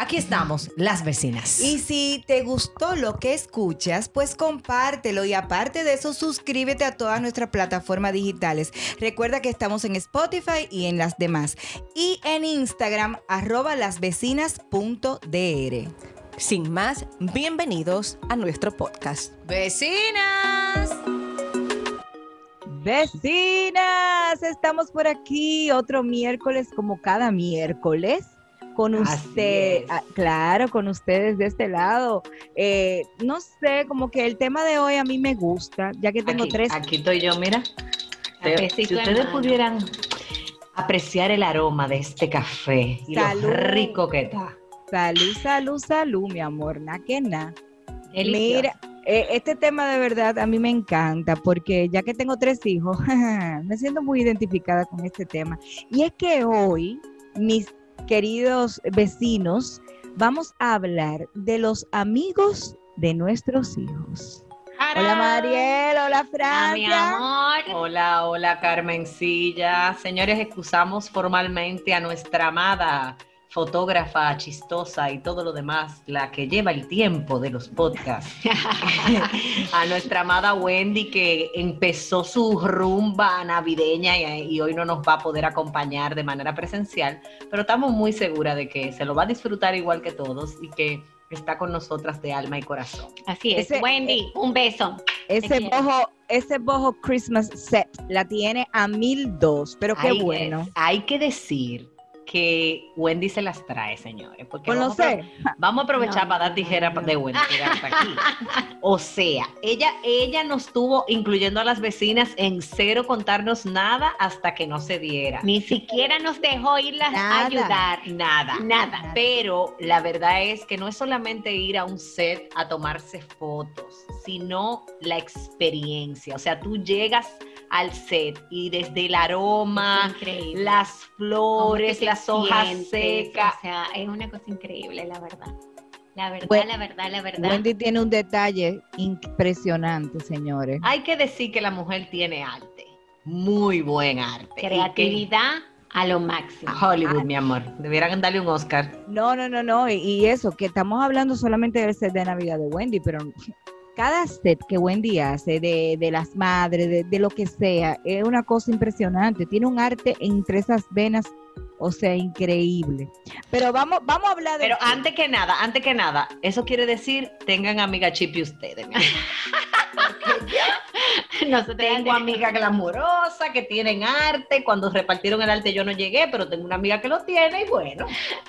Aquí estamos, las vecinas. Y si te gustó lo que escuchas, pues compártelo y aparte de eso, suscríbete a todas nuestras plataformas digitales. Recuerda que estamos en Spotify y en las demás. Y en Instagram, arroba lasvecinas.dr. Sin más, bienvenidos a nuestro podcast. Vecinas. Vecinas, estamos por aquí otro miércoles como cada miércoles con usted, ah, claro, con ustedes de este lado. Eh, no sé, como que el tema de hoy a mí me gusta, ya que tengo tres. Aquí estoy yo, mira. si ustedes pudieran apreciar el aroma de este café y lo rico que está. Salud, salud, salud, mi amor, na que na. Mira, eh, este tema de verdad a mí me encanta porque ya que tengo tres hijos, me siento muy identificada con este tema. Y es que hoy mis queridos vecinos, vamos a hablar de los amigos de nuestros hijos. Hola Mariel, hola Francia. mi amor. Hola, hola Carmencilla. Señores, excusamos formalmente a nuestra amada fotógrafa chistosa y todo lo demás, la que lleva el tiempo de los podcasts. a nuestra amada Wendy que empezó su rumba navideña y, hoy no nos va a poder acompañar de manera presencial, pero estamos muy seguras de que se lo va a disfrutar igual que todos y que está con nosotras de alma y corazón. Así es. Wendy, eh, un beso. Ese bojo, ese bojo Christmas set la tiene a mil dos, pero qué bueno. hay que decir que Wendy se las trae, señores. Porque vamos, sé. A, vamos a aprovechar para dar tijera de Wendy aquí. O sea, ella, ella nos tuvo, incluyendo a las vecinas, en cero contarnos nada hasta que no se diera. Ni siquiera nos dejó irlas a ayudar. Nada. Nada. Pero la verdad es que no es solamente ir a un set a tomarse fotos, sino la experiencia. O sea, tú llegas al set y desde el aroma, las flores, las hojas secas. O sea, es una cosa increíble, la verdad. La verdad, la verdad, la verdad. Wendy tiene un detalle impresionante, señores. Hay que decir que la mujer tiene arte, muy buen arte. Creatividad a lo máximo. Hollywood, mi amor. Debieran darle un Oscar. No, no, no, no. Y, eso, que estamos hablando solamente del set de Navidad de Wendy, pero cada set que Wendy hace de, las madres, de, lo que sea, es una cosa impresionante. Tiene un arte entre esas venas, o sea, increíble. Pero vamos, vamos a hablar de. Pero antes que nada, antes que nada, eso quiere decir tengan amiga chipi ustedes. Nosotros tengo amiga glamurosa que tienen arte. Cuando repartieron el arte yo no llegué, pero tengo una amiga que lo tiene y bueno.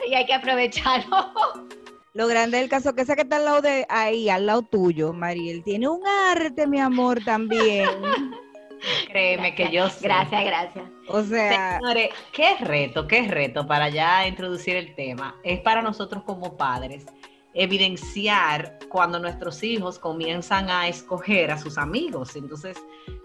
Y hay que aprovecharlo. Lo grande del caso que esa que está al lado de ahí, al lado tuyo, Mariel, tiene un arte, mi amor, también. Créeme que yo sé. Gracias, gracias. O sea, señores, qué reto, qué reto para ya introducir el tema. Es para nosotros como padres evidenciar cuando nuestros hijos comienzan a escoger a sus amigos. Entonces,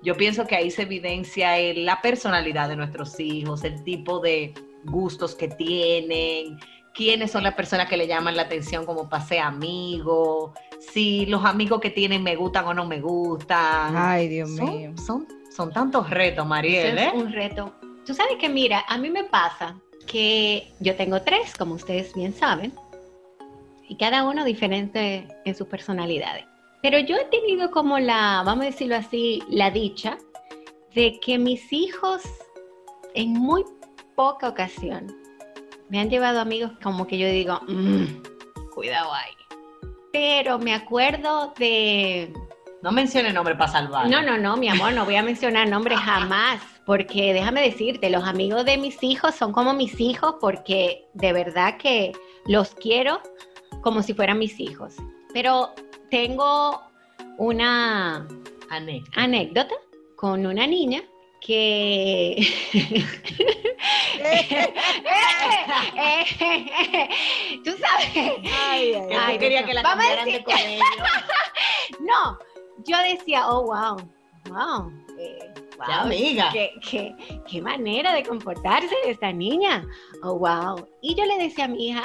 yo pienso que ahí se evidencia la personalidad de nuestros hijos, el tipo de gustos que tienen, quiénes son las personas que le llaman la atención como pase amigo, si los amigos que tienen me gustan o no me gustan. Ay, Dios mío. Son, son tantos retos, Mariel. es ¿eh? un reto. Tú sabes que, mira, a mí me pasa que yo tengo tres, como ustedes bien saben, y cada uno diferente en sus personalidades. Pero yo he tenido como la, vamos a decirlo así, la dicha de que mis hijos en muy poca ocasión me han llevado amigos como que yo digo, mm, cuidado ahí. Pero me acuerdo de... No mencione nombre para salvar. No, no, no, mi amor, no voy a mencionar nombres jamás. porque déjame decirte, los amigos de mis hijos son como mis hijos porque de verdad que los quiero como si fueran mis hijos. Pero tengo una anécdota, con una niña que tú sabes ay, ay, quería que la cambiaran de colegio no yo decía oh wow wow eh, amiga. Qué, qué, manera de comportarse de esta niña. Oh, wow. Y yo le decía a mi hija,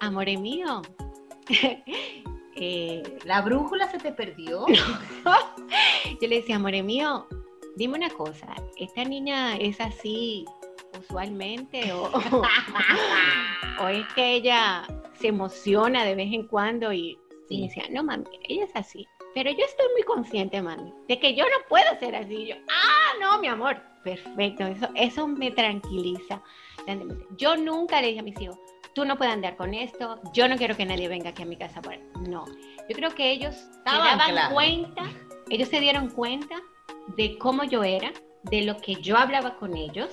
amore mío. Eh, ¿La brújula se te perdió? yo le decía, amore mío, dime una cosa, ¿esta niña es así usualmente o, o es que ella se emociona de vez en cuando y, y decía, no mami, ella es así. Pero yo estoy muy consciente, mami, de que yo no puedo ser así. Yo, ah, no, mi amor. Perfecto, eso, eso me tranquiliza. Yo nunca le dije a mis hijos, tú no puedes andar con esto, yo no quiero que nadie venga aquí a mi casa. No, yo creo que ellos se daban cuenta, ellos se dieron cuenta de cómo yo era, de lo que yo hablaba con ellos.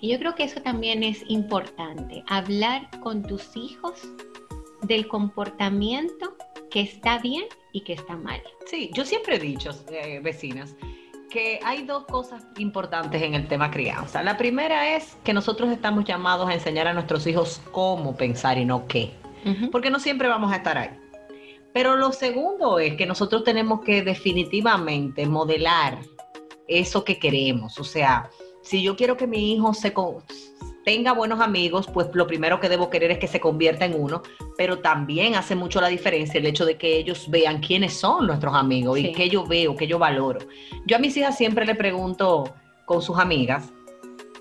Y yo creo que eso también es importante, hablar con tus hijos del comportamiento que está bien y que está mal. Sí, yo siempre he dicho, eh, vecinas, que hay dos cosas importantes en el tema crianza. La primera es que nosotros estamos llamados a enseñar a nuestros hijos cómo pensar y no qué, porque no siempre vamos a estar ahí. Pero lo segundo es que nosotros tenemos que definitivamente modelar eso que queremos. O sea, si yo quiero que mi hijo se, tenga buenos amigos, pues lo primero que debo querer es que se convierta en uno, pero también hace mucho la diferencia el hecho de que ellos vean quiénes son nuestros amigos y qué yo veo, qué yo valoro. Yo a mis hijas siempre le pregunto con sus amigas,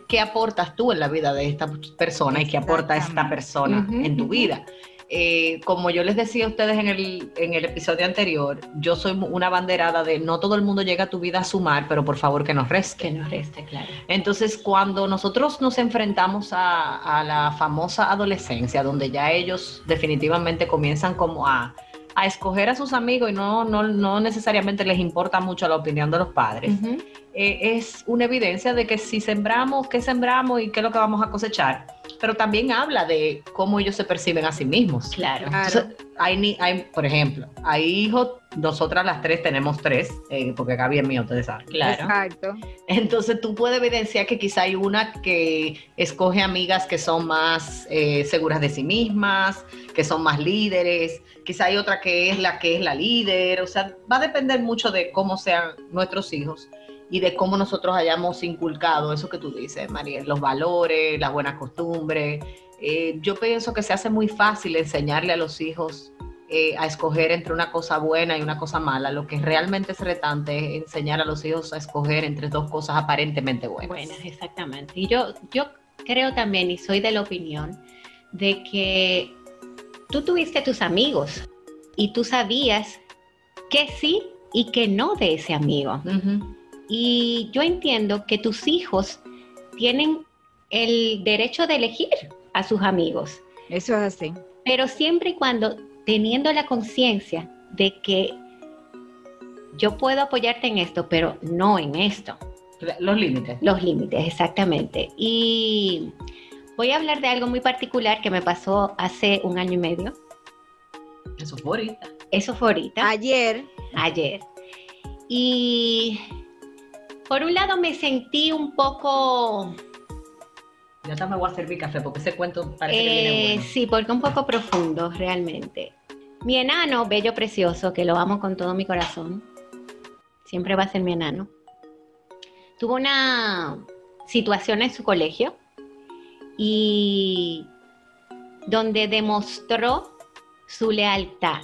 ¿qué aportas tú en la vida de esta persona y qué aporta esta persona en tu vida? Eh, como yo les decía a ustedes en el, en el episodio anterior, yo soy una banderada de no todo el mundo llega a tu vida a sumar, pero por favor que nos reste. Que nos reste, claro. Entonces, cuando nosotros nos enfrentamos a, a la famosa adolescencia, donde ya ellos definitivamente comienzan como a, a escoger a sus amigos y no, no, no, necesariamente les importa mucho la opinión de los padres, eh, es una evidencia de que si sembramos, qué sembramos y qué es lo que vamos a cosechar pero también habla de cómo ellos se perciben a sí mismos. Claro. hay, hay, por ejemplo, hay hijos, nosotras las tres tenemos tres, eh, porque Gaby es mío, ustedes saben. Claro. Exacto. Entonces tú puedes evidenciar que quizá hay una que escoge amigas que son más eh, seguras de sí mismas, que son más líderes, quizá hay otra que es la que es la líder, o sea, va a depender mucho de cómo sean nuestros hijos y de cómo nosotros hayamos inculcado eso que tú dices, María, los valores, las buenas costumbres. Eh, yo pienso que se hace muy fácil enseñarle a los hijos eh, a escoger entre una cosa buena y una cosa mala. Lo que realmente es retante es enseñar a los hijos a escoger entre dos cosas aparentemente buenas. Buenas, exactamente. Y yo, yo creo también, y soy de la opinión, de que tú tuviste tus amigos y tú sabías que sí y que no de ese amigo. Y yo entiendo que tus hijos tienen el derecho de elegir a sus amigos. Eso es así. Pero siempre y cuando teniendo la conciencia de que yo puedo apoyarte en esto, pero no en esto. Los límites. Los límites, exactamente. Y voy a hablar de algo muy particular que me pasó hace un año y medio. Eso fue ahorita. Eso fue ahorita. Ayer. Ayer. Y por un lado me sentí un poco... Yo también me voy a servir café porque ese cuento parece que viene eh, bueno. Sí, porque un poco profundo realmente. Mi enano, bello, precioso, que lo amo con todo mi corazón, siempre va a ser mi enano, tuvo una situación en su colegio y donde demostró su lealtad.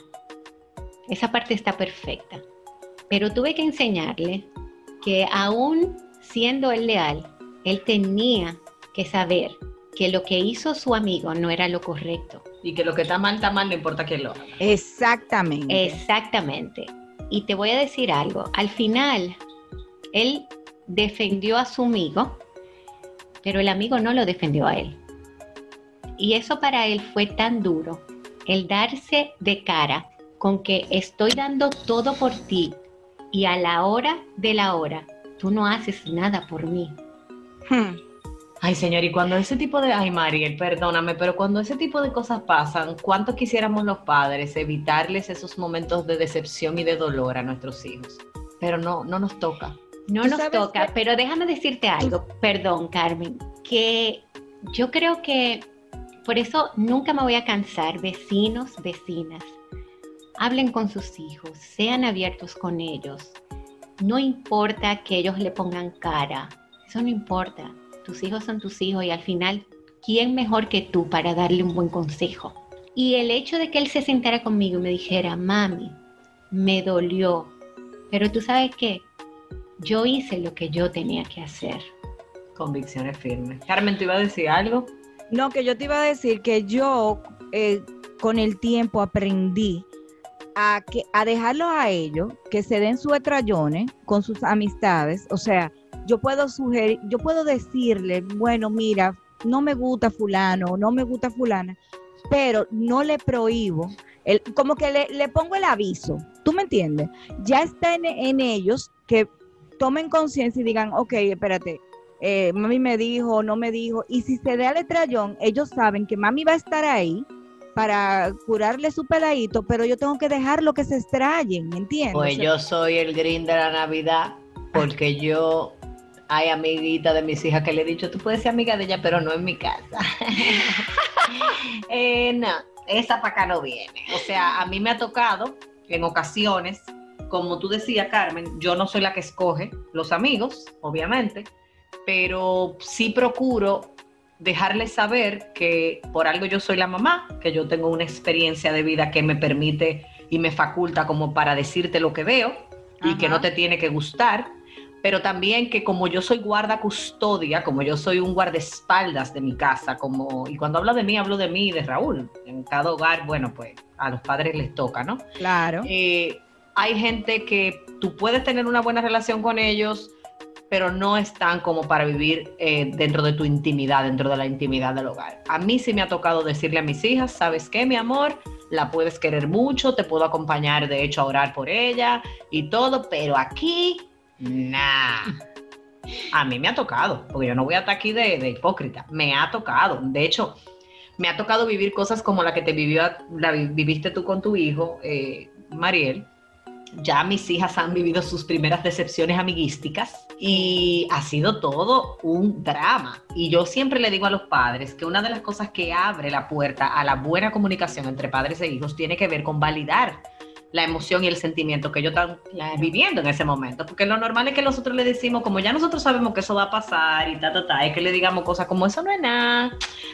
Esa parte está perfecta. Pero tuve que enseñarle que aún siendo él leal, él tenía que saber que lo que hizo su amigo no era lo correcto. Y que lo que está mal, está mal, no importa quién lo haga. Exactamente. Exactamente. Y te voy a decir algo, al final, él defendió a su amigo, pero el amigo no lo defendió a él. Y eso para él fue tan duro, el darse de cara con que estoy dando todo por ti, y a la hora de la hora tú no haces nada por mí. Hmm. Ay, señor, y cuando ese tipo de, ay, Mariel, perdóname, pero cuando ese tipo de cosas pasan, ¿cuánto quisiéramos los padres evitarles esos momentos de decepción y de dolor a nuestros hijos? Pero no, no nos toca. No nos toca, pero déjame decirte algo, perdón, Carmen, que yo creo que por eso nunca me voy a cansar, vecinos, vecinas. Hablen con sus hijos, sean abiertos con ellos. No importa que ellos le pongan cara, eso no importa tus hijos son tus hijos y al final, ¿quién mejor que tú para darle un buen consejo? Y el hecho de que él se sentara conmigo y me dijera, mami, me dolió, pero tú sabes qué, yo hice lo que yo tenía que hacer. Convicciones firmes. Carmen, ¿te iba a decir algo? No, que yo te iba a decir que yo eh, con el tiempo aprendí a, que, a dejarlos a ellos, que se den sus estrellones con sus amistades, o sea, yo puedo sugerir, yo puedo decirle, bueno, mira, no me gusta fulano, no me gusta fulana, pero no le prohíbo, el, como que le, pongo el aviso, ¿tú me entiendes? Ya está en, ellos que tomen conciencia y digan, ok, espérate, eh, mami me dijo, no me dijo, y si se da el estrellón, ellos saben que mami va a estar ahí para curarle su peladito, pero yo tengo que dejarlo que se extrayen, ¿me entiendes? Pues yo soy el green de la Navidad, porque yo hay amiguita de mis hijas que le he dicho, tú puedes ser amiga de ella, pero no en mi casa. Eh, no, esa para acá no viene. O sea, a mí me ha tocado en ocasiones, como tú decías, Carmen, yo no soy la que escoge los amigos, obviamente, pero sí procuro dejarles saber que por algo yo soy la mamá, que yo tengo una experiencia de vida que me permite y me faculta como para decirte lo que veo y que no te tiene que gustar pero también que como yo soy guarda custodia, como yo soy un guardaespaldas de mi casa, como, y cuando hablo de mí, hablo de mí y de Raúl. En cada hogar, bueno, pues a los padres les toca, ¿no? Claro. Eh, hay gente que tú puedes tener una buena relación con ellos, pero no están como para vivir eh, dentro de tu intimidad, dentro de la intimidad del hogar. A mí sí me ha tocado decirle a mis hijas, ¿sabes qué, mi amor? La puedes querer mucho, te puedo acompañar, de hecho, a orar por ella y todo, pero aquí Nah. A mí me ha tocado, porque yo no voy a estar aquí de, hipócrita. Me ha tocado. De hecho, me ha tocado vivir cosas como la que te vivió, viviste tú con tu hijo, eh, Mariel. Ya mis hijas han vivido sus primeras decepciones amiguísticas y ha sido todo un drama. Y yo siempre le digo a los padres que una de las cosas que abre la puerta a la buena comunicación entre padres e hijos tiene que ver con validar la emoción y el sentimiento que ellos están viviendo en ese momento. Porque lo normal es que nosotros le decimos, como ya nosotros sabemos que eso va a pasar y ta, ta, ta, es que le digamos cosas como eso no es nada,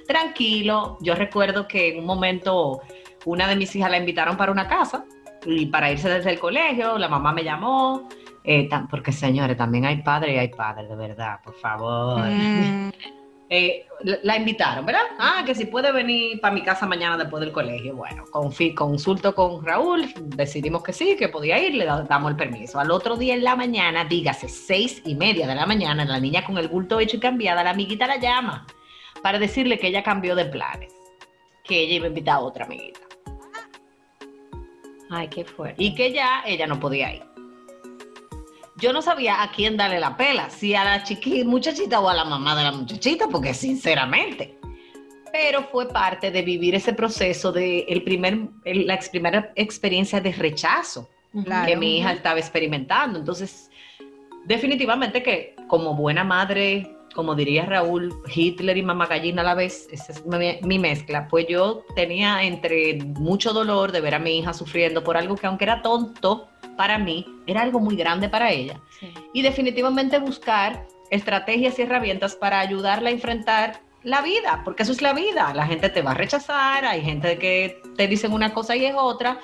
tranquilo. Yo recuerdo que en un momento una de mis hijas la invitaron para una casa y para irse desde el colegio, la mamá me llamó. Eh, porque señores, también hay padres y hay padres, de verdad, por favor. Mm. Eh, la invitaron, ¿verdad? Ah, que si puede venir para mi casa mañana después del colegio. Bueno, consulto con Raúl, decidimos que sí, que podía ir, le damos el permiso. Al otro día en la mañana, dígase seis y media de la mañana, la niña con el bulto hecho y cambiada, la amiguita la llama para decirle que ella cambió de planes, que ella iba a invitar a otra amiguita. Ay, qué fuerte. Y que ya ella no podía ir yo no sabía a quién darle la pela, si a la chiquita, muchachita o a la mamá de la muchachita, porque sinceramente. Pero fue parte de vivir ese proceso de el primer, la primera experiencia de rechazo que mi hija estaba experimentando. Entonces, definitivamente que como buena madre, como diría Raúl, Hitler y mamá gallina a la vez, esa es mi, mi, mezcla, pues yo tenía entre mucho dolor de ver a mi hija sufriendo por algo que aunque era tonto, para mí era algo muy grande para ella. Y definitivamente buscar estrategias y herramientas para ayudarla a enfrentar la vida, porque eso es la vida. La gente te va a rechazar, hay gente que te dicen una cosa y es otra.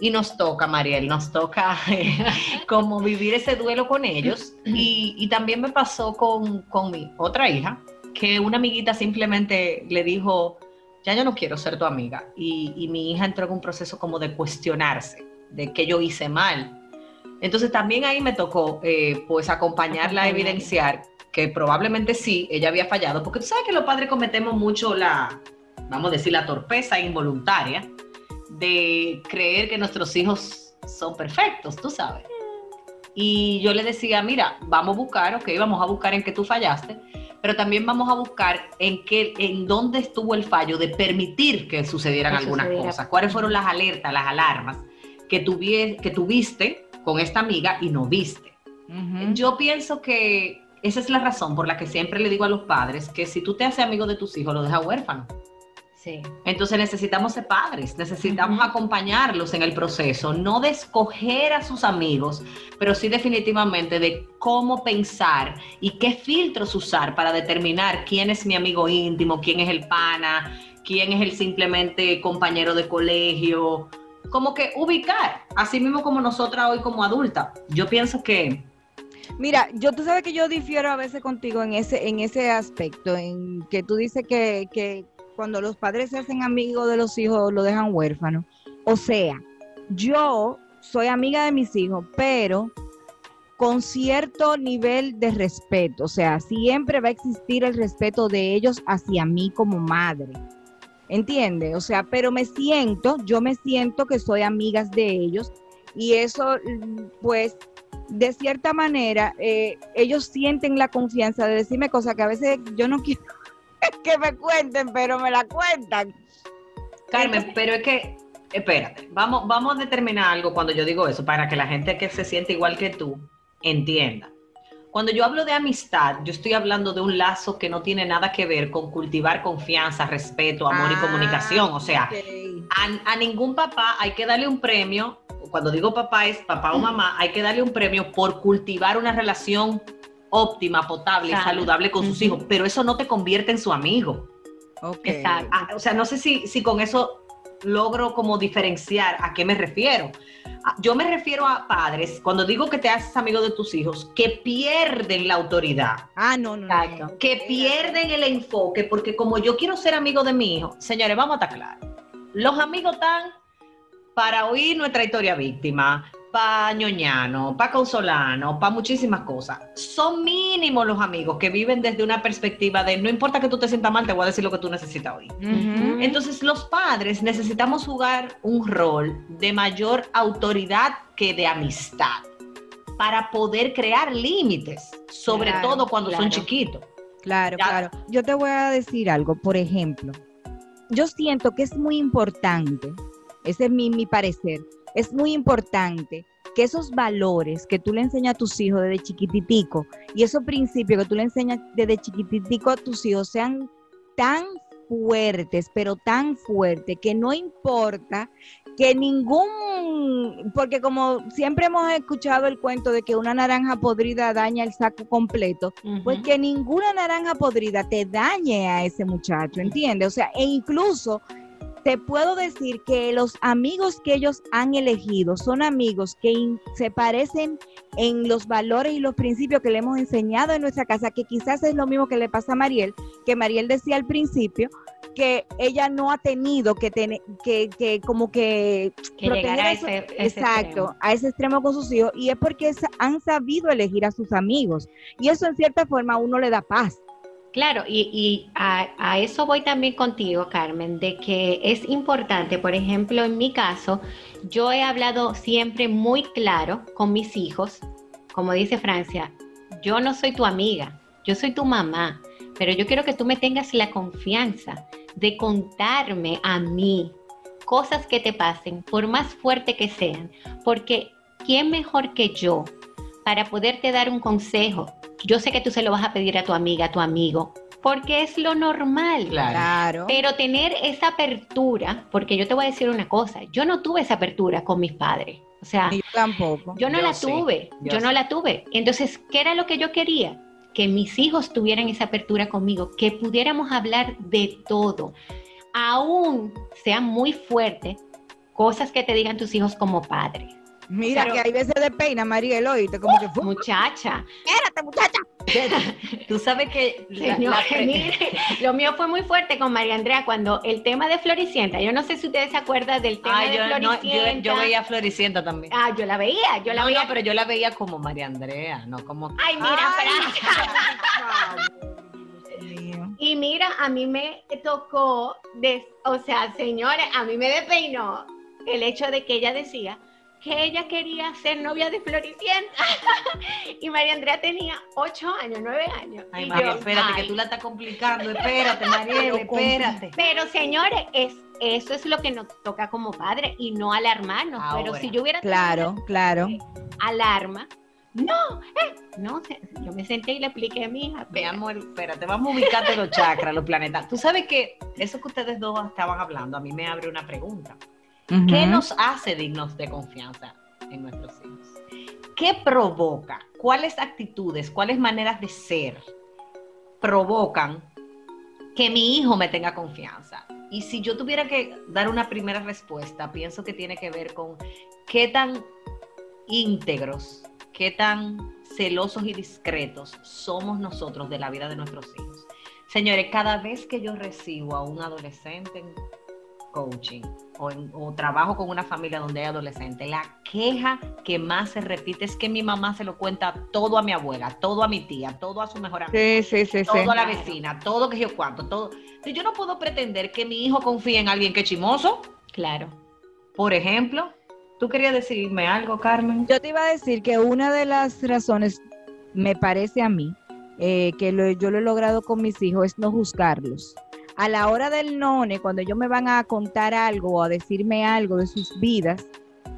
Y nos toca, Mariel, nos toca como vivir ese duelo con ellos. Y, también me pasó con, mi otra hija, que una amiguita simplemente le dijo, ya yo no quiero ser tu amiga. Y, y mi hija entró en un proceso como de cuestionarse de que yo hice mal. Entonces también ahí me tocó eh, pues acompañarla a evidenciar que probablemente sí, ella había fallado, porque tú sabes que los padres cometemos mucho la, vamos a decir, la torpeza involuntaria de creer que nuestros hijos son perfectos, tú sabes. y yo le decía, mira, vamos a buscar, ok, vamos a buscar en qué tú fallaste, pero también vamos a buscar en qué, en dónde estuvo el fallo de permitir que sucedieran algunas cosas, cuáles fueron las alertas, las alarmas que, que tuviste con esta amiga y no viste. Yo pienso que esa es la razón por la que siempre le digo a los padres que si tú te haces amigo de tus hijos, lo deja huérfano. Sí. Entonces necesitamos ser padres, necesitamos acompañarlos en el proceso, no de escoger a sus amigos, pero sí definitivamente de cómo pensar y qué filtros usar para determinar quién es mi amigo íntimo, quién es el pana, quién es el simplemente compañero de colegio, como que ubicar, así mismo como nosotras hoy como adulta. Yo pienso que Mira, yo tú sabes que yo difiero a veces contigo en ese, en ese aspecto, en que tú dices que, que cuando los padres se hacen amigos de los hijos, lo dejan huérfano. O sea, yo soy amiga de mis hijos, pero con cierto nivel de respeto. O sea, siempre va a existir el respeto de ellos hacia mí como madre. ¿Entiendes? O sea, pero me siento, yo me siento que soy amigas de ellos y eso, pues, de cierta manera, eh, ellos sienten la confianza de decirme cosas que a veces yo no quiero que me cuenten, pero me la cuentan. Carmen, pero es que, espérate, vamos, vamos a determinar algo cuando yo digo eso, para que la gente que se siente igual que tú entienda. Cuando yo hablo de amistad, yo estoy hablando de un lazo que no tiene nada que ver con cultivar confianza, respeto, amor y ah, comunicación. O sea, a, a, ningún papá hay que darle un premio. Cuando digo papá es papá o mamá, hay que darle un premio por cultivar una relación óptima, potable, saludable con sus hijos, pero eso no te convierte en su amigo. Ah, o sea, no sé si, si con eso logro como diferenciar a qué me refiero. Ah, yo me refiero a padres, cuando digo que te haces amigo de tus hijos, que pierden la autoridad. Ah, no, no. no. Que pierden el enfoque, porque como yo quiero ser amigo de mi hijo, señores, vamos a estar claros. Los amigos están para oír nuestra historia víctima, para ñoñano, para consolano, para muchísimas cosas. Son mínimos los amigos que viven desde una perspectiva de no importa que tú te sientas mal, te voy a decir lo que tú necesitas hoy. Entonces los padres necesitamos jugar un rol de mayor autoridad que de amistad para poder crear límites, sobre todo cuando son chiquitos. Claro, claro. Yo te voy a decir algo, por ejemplo, yo siento que es muy importante, ese es mi, mi parecer, es muy importante que esos valores que tú le enseñas a tus hijos desde chiquititico y esos principios que tú le enseñas desde chiquititico a tus hijos sean tan fuertes, pero tan fuertes que no importa que ningún, porque como siempre hemos escuchado el cuento de que una naranja podrida daña el saco completo, pues que ninguna naranja podrida te dañe a ese muchacho, ¿entiendes? O sea, e incluso te puedo decir que los amigos que ellos han elegido son amigos que se parecen en los valores y los principios que le hemos enseñado en nuestra casa, que quizás es lo mismo que le pasa a Mariel, que Mariel decía al principio, que ella no ha tenido que tener, que, que como que, proteger a ese, exacto, a ese extremo con sus hijos, y es porque han sabido elegir a sus amigos, y eso en cierta forma a uno le da paz. Claro, y, a, eso voy también contigo, Carmen, de que es importante, por ejemplo, en mi caso, yo he hablado siempre muy claro con mis hijos, como dice Francia, yo no soy tu amiga, yo soy tu mamá, pero yo quiero que tú me tengas la confianza de contarme a mí cosas que te pasen, por más fuerte que sean, porque ¿quién mejor que yo para poderte dar un consejo? Yo sé que tú se lo vas a pedir a tu amiga, a tu amigo, porque es lo normal. Claro. Pero tener esa apertura, porque yo te voy a decir una cosa, yo no tuve esa apertura con mis padres. O sea, yo tampoco. Yo no la tuve, yo, no la tuve. Entonces, ¿qué era lo que yo quería? Que mis hijos tuvieran esa apertura conmigo, que pudiéramos hablar de todo, aún sea muy fuerte, cosas que te digan tus hijos como padres. Mira que hay veces de peina, Mariel, oíste, como que fue. Muchacha. Espérate, muchacha. Tú sabes que lo mío fue muy fuerte con María Andrea cuando el tema de Floricienta, yo no sé si ustedes se acuerdan del tema de Floricienta. yo, veía Floricienta también. Ah, yo la veía, yo la veía. pero yo la veía como María Andrea, no como. Ay, mira, Y mira, a mí me tocó, o sea, señores, a mí me despeinó el hecho de que ella decía que ella quería ser novia de Floricienta. y María Andrea tenía ocho años, nueve años. Ay, María, espérate, que tú la estás complicando. Espérate, María, espérate. Pero, señores, es, eso es lo que nos toca como padre y no alarmarnos. Pero si yo hubiera... Claro, claro. Alarma. No, eh, no, yo me senté y le expliqué a mi hija. Veamos, espérate, vamos a ubicarte los chakras, los planetas. Tú sabes que eso que ustedes dos estaban hablando, a mí me abre una pregunta. ¿Qué nos hace dignos de confianza en nuestros hijos? ¿Qué provoca? ¿Cuáles actitudes, cuáles maneras de ser provocan que mi hijo me tenga confianza? Y si yo tuviera que dar una primera respuesta, pienso que tiene que ver con qué tan íntegros, qué tan celosos y discretos somos nosotros de la vida de nuestros hijos. Señores, cada vez que yo recibo a un adolescente coaching o, trabajo con una familia donde hay adolescentes, la queja que más se repite es que mi mamá se lo cuenta todo a mi abuela, todo a mi tía, todo a su mejor amiga, todo a la vecina, todo que yo cuánto, todo. yo no puedo pretender que mi hijo confíe en alguien que es chimoso. Claro. Por ejemplo, ¿tú querías decirme algo, Carmen? Yo te iba a decir que una de las razones, me parece a mí, eh, que yo lo he logrado con mis hijos es no juzgarlos a la hora del none, cuando ellos me van a contar algo o a decirme algo de sus vidas,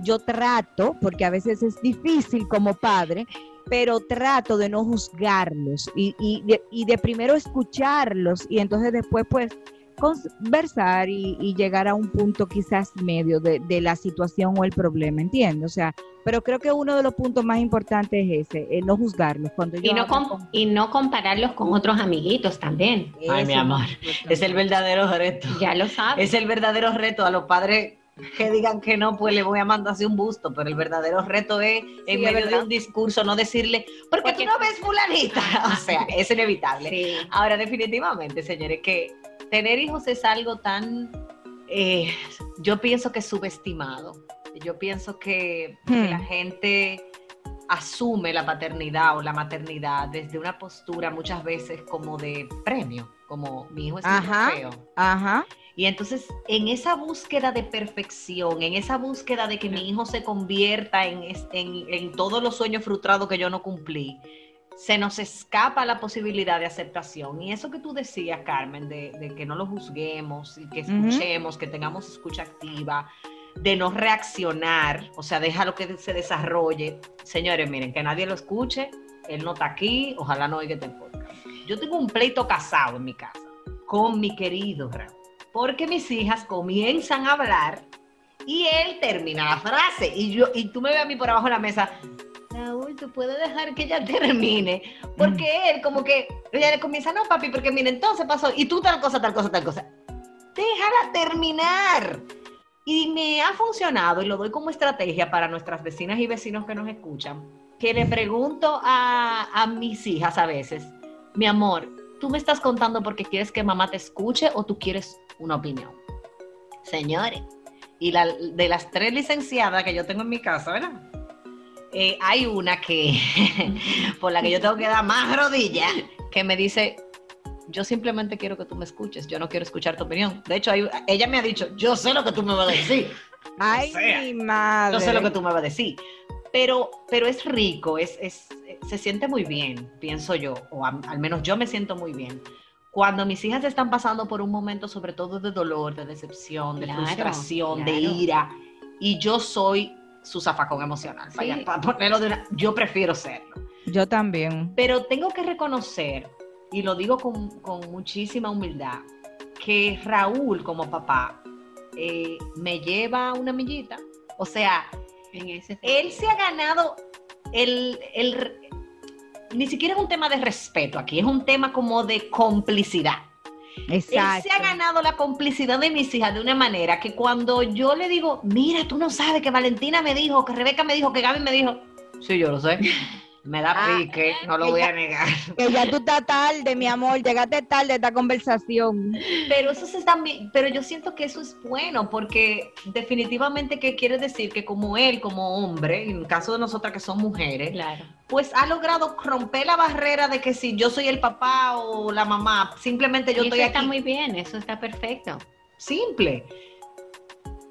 yo trato, porque a veces es difícil como padre, pero trato de no juzgarlos y, y, de, primero escucharlos y entonces después pues conversar y, llegar a un punto quizás medio de, de, la situación o el problema, ¿entiendes? O sea, pero creo que uno de los puntos más importantes es ese, eh, no juzgarlos. Cuando y, no y no compararlos con otros amiguitos también. Ay, mi amor, es el verdadero reto. Ya lo sabes. Es el verdadero reto a los padres que digan que no, pues le voy a mandar así un busto, pero el verdadero reto es en medio de un discurso no decirle, porque, tú no ves fulanita, o sea, es inevitable. Ahora, definitivamente, señores, que tener hijos es algo tan, eh, yo pienso que subestimado yo pienso que, la hmm. gente asume la paternidad o la maternidad desde una postura muchas veces como de premio, como mi hijo es ajá, feo. Ajá. Y entonces, en esa búsqueda de perfección, en esa búsqueda de que mi hijo se convierta en, en, todos los sueños frustrados que yo no cumplí, se nos escapa la posibilidad de aceptación. Y eso que tú decías, Carmen, de, que no lo juzguemos y que escuchemos, que tengamos escucha activa, de no reaccionar, o sea, déjalo que se desarrolle. Señores, miren, que nadie lo escuche, él no está aquí, ojalá no oiga este podcast. Yo tengo un pleito casado en mi casa con mi querido Raúl, porque mis hijas comienzan a hablar y él termina la frase y yo y tú me ves a mí por abajo de la mesa. Raúl, tú puedes dejar que ella termine, porque mm. él como que ella le comienza, no papi, porque mire, entonces pasó, y tú tal cosa, tal cosa, tal cosa. Déjala terminar. Y me ha funcionado y lo doy como estrategia para nuestras vecinas y vecinos que nos escuchan, que le pregunto a, mis hijas a veces, mi amor, ¿tú me estás contando porque quieres que mamá te escuche o tú quieres una opinión? Señores, y la, de las tres licenciadas que yo tengo en mi casa, ¿verdad? Eh, hay una que, por la que yo tengo que dar más rodillas, que me dice, yo simplemente quiero que tú me escuches, yo no quiero escuchar tu opinión. De hecho, ella me ha dicho, yo sé lo que tú me vas a decir. Ay, mi madre. Yo sé lo que tú me vas a decir. Pero, pero es rico, es, es, se siente muy bien, pienso yo, o al menos yo me siento muy bien. Cuando mis hijas están pasando por un momento sobre todo de dolor, de decepción, de frustración, de ira, y yo soy su zafacón emocional. para ponerlo de una, yo prefiero serlo. Yo también. Pero tengo que reconocer y lo digo con, muchísima humildad, que Raúl como papá eh, me lleva una millita. O sea, en ese él se ha ganado el, Ni siquiera es un tema de respeto aquí, es un tema como de complicidad. Exacto. Él se ha ganado la complicidad de mis hijas de una manera que cuando yo le digo, mira, tú no sabes que Valentina me dijo, que Rebeca me dijo, que Gaby me dijo, sí, yo lo sé. Me da ah, pique, no lo voy a negar. Que ya tú estás tarde, mi amor, llegaste tarde a esta conversación. Pero eso se también, pero yo siento que eso es bueno, porque definitivamente que quiere decir que como él, como hombre, en el caso de nosotras que son mujeres, pues ha logrado romper la barrera de que si yo soy el papá o la mamá, simplemente yo estoy eso está muy bien, eso está perfecto. Simple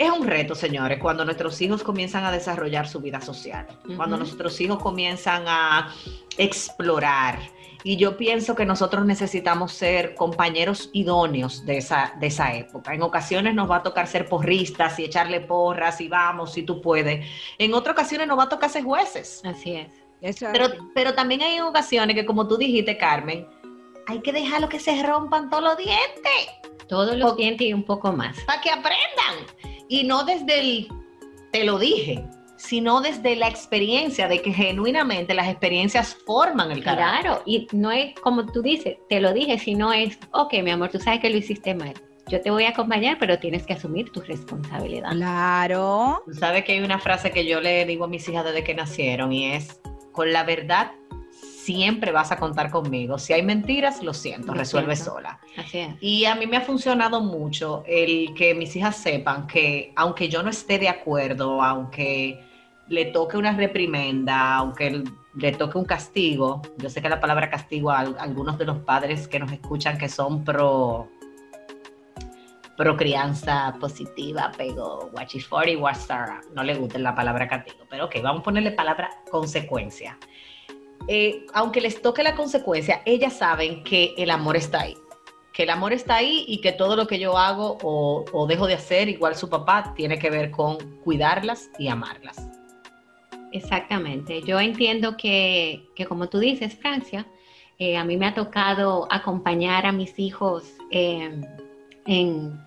es un reto, señores, cuando nuestros hijos comienzan a desarrollar su vida social, cuando nuestros hijos comienzan a explorar. Y yo pienso que nosotros necesitamos ser compañeros idóneos de esa, de esa época. En ocasiones nos va a tocar ser porristas y echarle porras y vamos, si tú puedes. En otras ocasiones nos va a tocar ser jueces. Así es. pero, pero también hay ocasiones que, como tú dijiste, Carmen, hay que dejarlo que se rompan todos los dientes. Todos los dientes y un poco más. Para que aprendan. Y no desde el, te lo dije, sino desde la experiencia, de que genuinamente las experiencias forman el carácter. Claro, y no es como tú dices, te lo dije, sino es, ok, mi amor, tú sabes que lo hiciste mal. Yo te voy a acompañar, pero tienes que asumir tu responsabilidad. Claro. Tú sabes que hay una frase que yo le digo a mis hijas desde que nacieron y es, con la verdad siempre vas a contar conmigo. Si hay mentiras, lo siento, resuelve sola. Así es. Y a mí me ha funcionado mucho el que mis hijas sepan que aunque yo no esté de acuerdo, aunque le toque una reprimenda, aunque le toque un castigo, yo sé que la palabra castigo a algunos de los padres que nos escuchan que son pro pro crianza positiva, pego, watch for y no le gusta la palabra castigo, pero ok, vamos a ponerle palabra consecuencia. Eh, aunque les toque la consecuencia, ellas saben que el amor está ahí. Que el amor está ahí y que todo lo que yo hago o, dejo de hacer, igual su papá, tiene que ver con cuidarlas y amarlas. Exactamente. Yo entiendo que, como tú dices, Francia, eh, a mí me ha tocado acompañar a mis hijos em, en,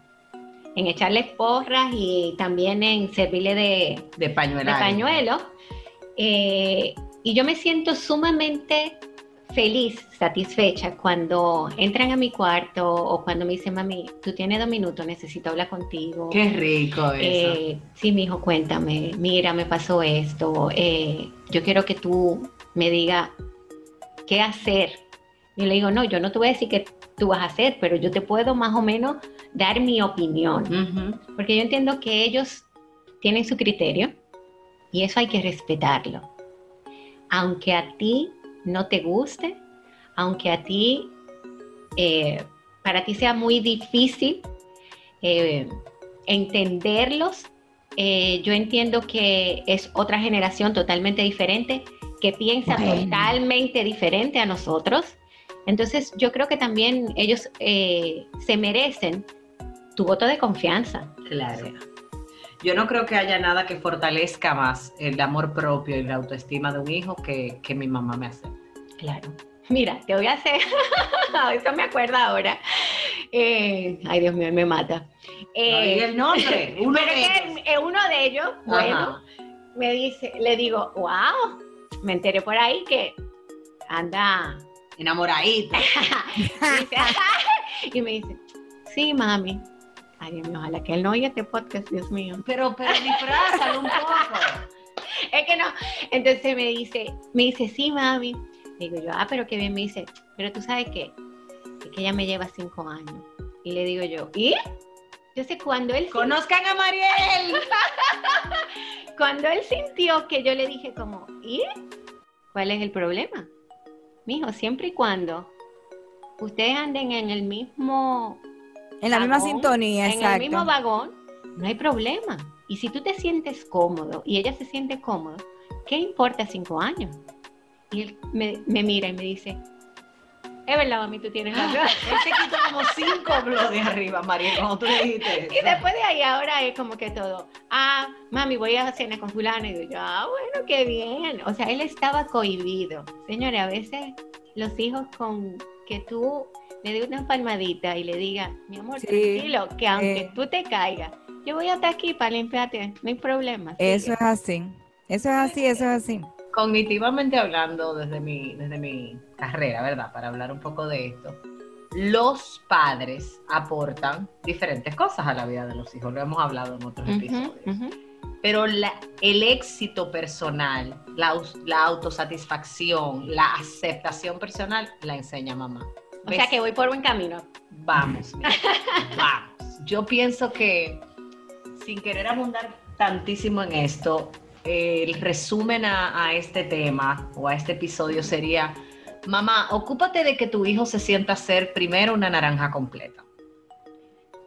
echarles porras y también en servirle de, de pañuelo. De pañuelo. Eh, y yo me siento sumamente feliz, satisfecha cuando entran a mi cuarto o cuando me dicen, mami, tú tienes dos minutos, necesito hablar contigo. Qué rico eso. Eh, sí, mi hijo, cuéntame, mira, me pasó esto, eh, yo quiero que tú me digas qué hacer. Y le digo, no, yo no te voy a decir qué tú vas a hacer, pero yo te puedo más o menos dar mi opinión. Porque yo entiendo que ellos tienen su criterio y eso hay que respetarlo aunque a ti no te guste, aunque a ti, eh, para ti sea muy difícil eh, entenderlos, eh, yo entiendo que es otra generación totalmente diferente, que piensa totalmente diferente a nosotros. Entonces yo creo que también ellos se merecen tu voto de confianza. Claro. Yo no creo que haya nada que fortalezca más el amor propio y la autoestima de un hijo que, mi mamá me hace. Claro. Mira, te voy a hacer, eso me acuerda ahora. Eh, ay, Dios mío, me mata. Eh, el nombre, uno de ellos. Eh, uno de ellos, bueno, me dice, le digo, wow, me enteré por ahí que anda enamoradita. y me dice, sí, mami, Ay, Dios mío, ojalá que él no oiga este podcast, Dios mío. Pero, pero disfrázalo un poco. es que no. Entonces me dice, me dice, sí, mami. Digo yo, ah, pero qué bien. Me dice, pero tú sabes qué? Es que ella me lleva cinco años. Y le digo yo, ¿y? Yo sé cuando él... ¡Conozcan a Mariel! cuando él sintió que yo le dije como, ¿y? ¿Cuál es el problema? Mijo, siempre y cuando ustedes anden en el mismo en la misma sintonía, en el mismo vagón, no hay problema. Y si tú te sientes cómodo y ella se siente cómoda, ¿qué importa cinco años? Y él me, mira y me dice, es verdad, mami, tú tienes razón. Él te quitó como cinco blogs de arriba, María, cuando tú dijiste Y después de ahí, ahora es como que todo. Ah, mami, voy a cenar con fulano. Y yo, ah, bueno, qué bien. O sea, él estaba cohibido. Señores, a veces los hijos con que tú le dé una palmadita y le diga, mi amor, tranquilo, que aunque eh. tú te caigas, yo voy a estar aquí para limpiarte, no hay problema. Eso es así, eso es así, eso es así. Cognitivamente hablando desde mi, desde mi carrera, ¿verdad? Para hablar un poco de esto, los padres aportan diferentes cosas a la vida de los hijos, lo hemos hablado en otros episodios. Pero el éxito personal, la, la autosatisfacción, la aceptación personal, la enseña mamá. O sea que voy por buen camino. Vamos, vamos. Yo pienso que, sin querer abundar tantísimo en esto, el resumen a, este tema o a este episodio sería, mamá, ocúpate de que tu hijo se sienta ser primero una naranja completa,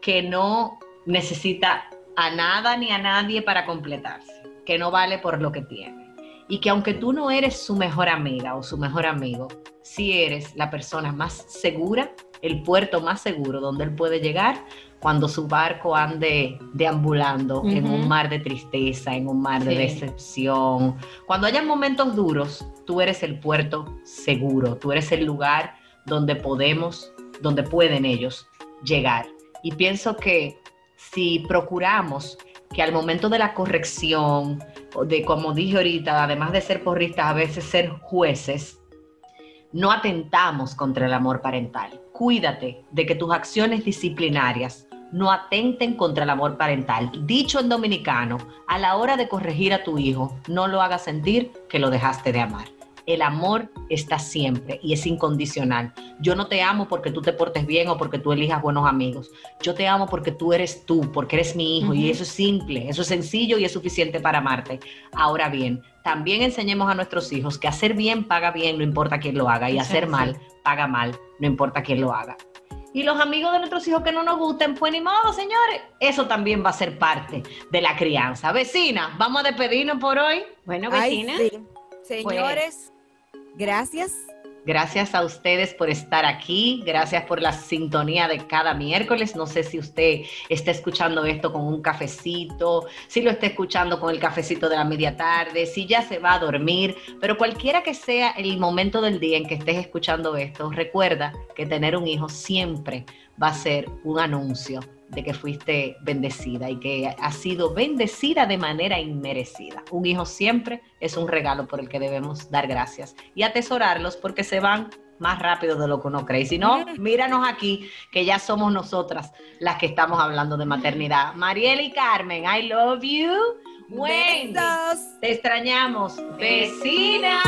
que no necesita a nada ni a nadie para completarse, que no vale por lo que tiene. Y que aunque tú no eres su mejor amiga o su mejor amigo, sí eres la persona más segura, el puerto más seguro donde él puede llegar cuando su barco ande deambulando en un mar de tristeza, en un mar de decepción. Cuando haya momentos duros, tú eres el puerto seguro, tú eres el lugar donde podemos, donde pueden ellos llegar. Y pienso que si procuramos que al momento de la corrección, de como dije ahorita, además de ser porristas, a veces ser jueces, no atentamos contra el amor parental. Cuídate de que tus acciones disciplinarias no atenten contra el amor parental. Dicho en dominicano, a la hora de corregir a tu hijo, no lo hagas sentir que lo dejaste de amar el amor está siempre y es incondicional. Yo no te amo porque tú te portes bien o porque tú elijas buenos amigos. Yo te amo porque tú eres tú, porque eres mi hijo y eso es simple, eso es sencillo y es suficiente para amarte. Ahora bien, también enseñemos a nuestros hijos que hacer bien paga bien, no importa quién lo haga, y hacer mal paga mal, no importa quién lo haga. Y los amigos de nuestros hijos que no nos gusten, pues ni modo, señores. Eso también va a ser parte de la crianza. Vecina, vamos a despedirnos por hoy. Bueno, vecina. Señores, Gracias. Gracias a ustedes por estar aquí, gracias por la sintonía de cada miércoles. No sé si usted está escuchando esto con un cafecito, si lo está escuchando con el cafecito de la media tarde, si ya se va a dormir, pero cualquiera que sea el momento del día en que estés escuchando esto, recuerda que tener un hijo siempre va a ser un anuncio de que fuiste bendecida y que has sido bendecida de manera inmerecida. Un hijo siempre es un regalo por el que debemos dar gracias y atesorarlos porque se van más rápido de lo que uno cree. Si no, míranos aquí, que ya somos nosotras las que estamos hablando de maternidad. Mariel y Carmen, I love you. Wendy, te extrañamos. Vecina.